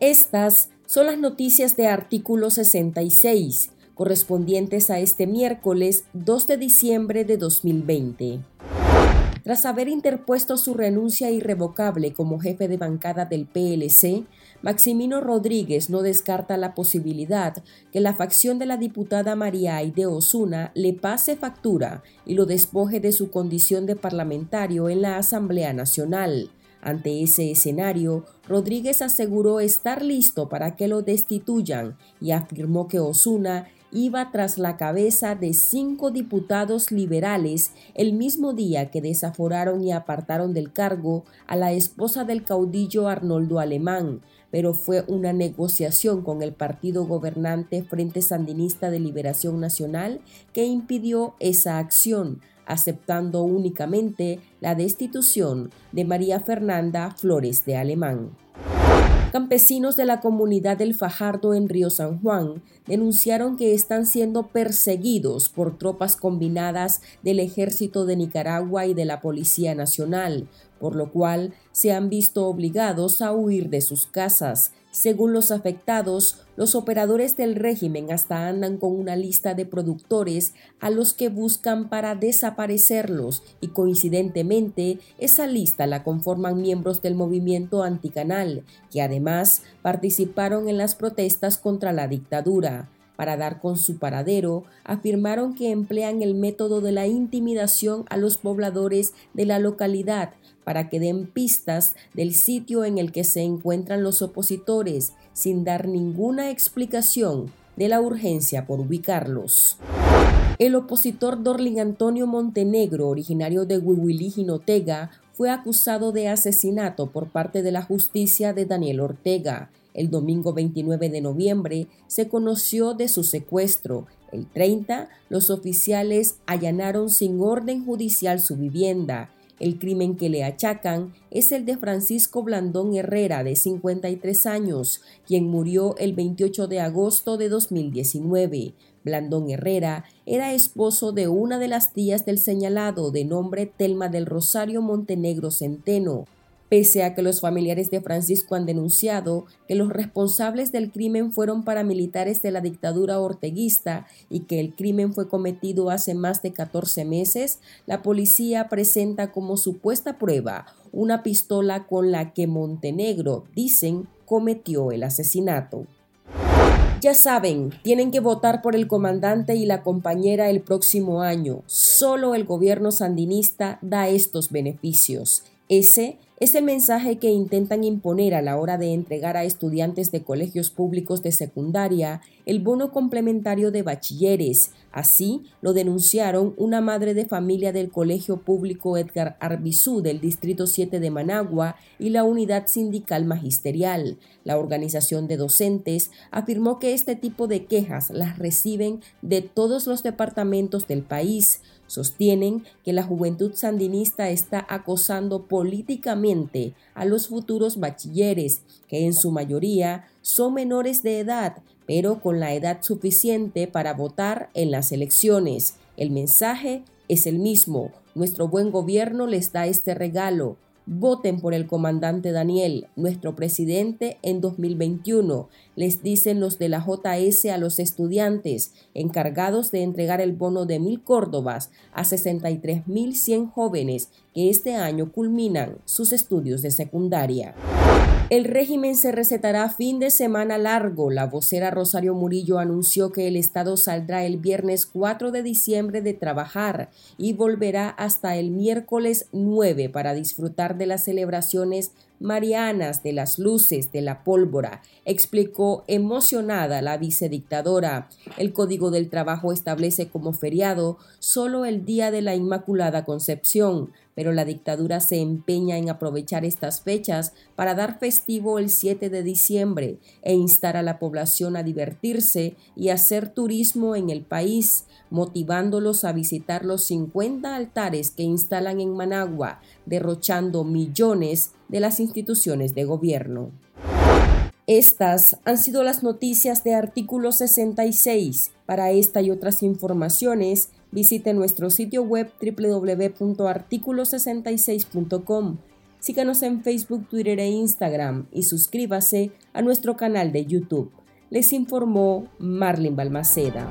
Estas son las noticias de artículo 66, correspondientes a este miércoles 2 de diciembre de 2020. Tras haber interpuesto su renuncia irrevocable como jefe de bancada del PLC, Maximino Rodríguez no descarta la posibilidad que la facción de la diputada María Aide Osuna le pase factura y lo despoje de su condición de parlamentario en la Asamblea Nacional. Ante ese escenario, Rodríguez aseguró estar listo para que lo destituyan y afirmó que Osuna iba tras la cabeza de cinco diputados liberales el mismo día que desaforaron y apartaron del cargo a la esposa del caudillo Arnoldo Alemán, pero fue una negociación con el partido gobernante Frente Sandinista de Liberación Nacional que impidió esa acción, aceptando únicamente la destitución de María Fernanda Flores de Alemán. Campesinos de la comunidad del Fajardo en Río San Juan denunciaron que están siendo perseguidos por tropas combinadas del ejército de Nicaragua y de la Policía Nacional, por lo cual se han visto obligados a huir de sus casas. Según los afectados, los operadores del régimen hasta andan con una lista de productores a los que buscan para desaparecerlos y coincidentemente esa lista la conforman miembros del movimiento anticanal, que además participaron en las protestas contra la dictadura. Para dar con su paradero, afirmaron que emplean el método de la intimidación a los pobladores de la localidad para que den pistas del sitio en el que se encuentran los opositores, sin dar ninguna explicación de la urgencia por ubicarlos. El opositor Dorling Antonio Montenegro, originario de Huihuilí, Jinotega, fue acusado de asesinato por parte de la justicia de Daniel Ortega. El domingo 29 de noviembre se conoció de su secuestro. El 30, los oficiales allanaron sin orden judicial su vivienda. El crimen que le achacan es el de Francisco Blandón Herrera, de 53 años, quien murió el 28 de agosto de 2019. Blandón Herrera era esposo de una de las tías del señalado de nombre Telma del Rosario Montenegro Centeno pese a que los familiares de Francisco han denunciado que los responsables del crimen fueron paramilitares de la dictadura orteguista y que el crimen fue cometido hace más de 14 meses, la policía presenta como supuesta prueba una pistola con la que Montenegro, dicen, cometió el asesinato. Ya saben, tienen que votar por el comandante y la compañera el próximo año. Solo el gobierno sandinista da estos beneficios. Ese es el mensaje que intentan imponer a la hora de entregar a estudiantes de colegios públicos de secundaria el bono complementario de bachilleres. Así lo denunciaron una madre de familia del Colegio Público Edgar Arbizú del Distrito 7 de Managua y la Unidad Sindical Magisterial. La organización de docentes afirmó que este tipo de quejas las reciben de todos los departamentos del país. Sostienen que la juventud sandinista está acosando políticamente a los futuros bachilleres, que en su mayoría son menores de edad, pero con la edad suficiente para votar en las elecciones. El mensaje es el mismo. Nuestro buen gobierno les da este regalo Voten por el comandante Daniel, nuestro presidente, en 2021, les dicen los de la JS a los estudiantes encargados de entregar el bono de mil córdobas a 63.100 jóvenes que este año culminan sus estudios de secundaria. El régimen se recetará fin de semana largo. La vocera Rosario Murillo anunció que el Estado saldrá el viernes 4 de diciembre de trabajar y volverá hasta el miércoles 9 para disfrutar de las celebraciones marianas de las luces de la pólvora, explicó emocionada la vicedictadora. El Código del Trabajo establece como feriado solo el Día de la Inmaculada Concepción, pero la dictadura se empeña en aprovechar estas fechas para dar festivo el 7 de diciembre e instar a la población a divertirse y hacer turismo en el país, motivándolos a visitar los 50 altares que instalan en Managua, derrochando millones de las instituciones de gobierno. Estas han sido las noticias de artículo 66. Para esta y otras informaciones, visite nuestro sitio web www.articulo66.com. Síganos en Facebook, Twitter e Instagram y suscríbase a nuestro canal de YouTube. Les informó Marlin Balmaceda.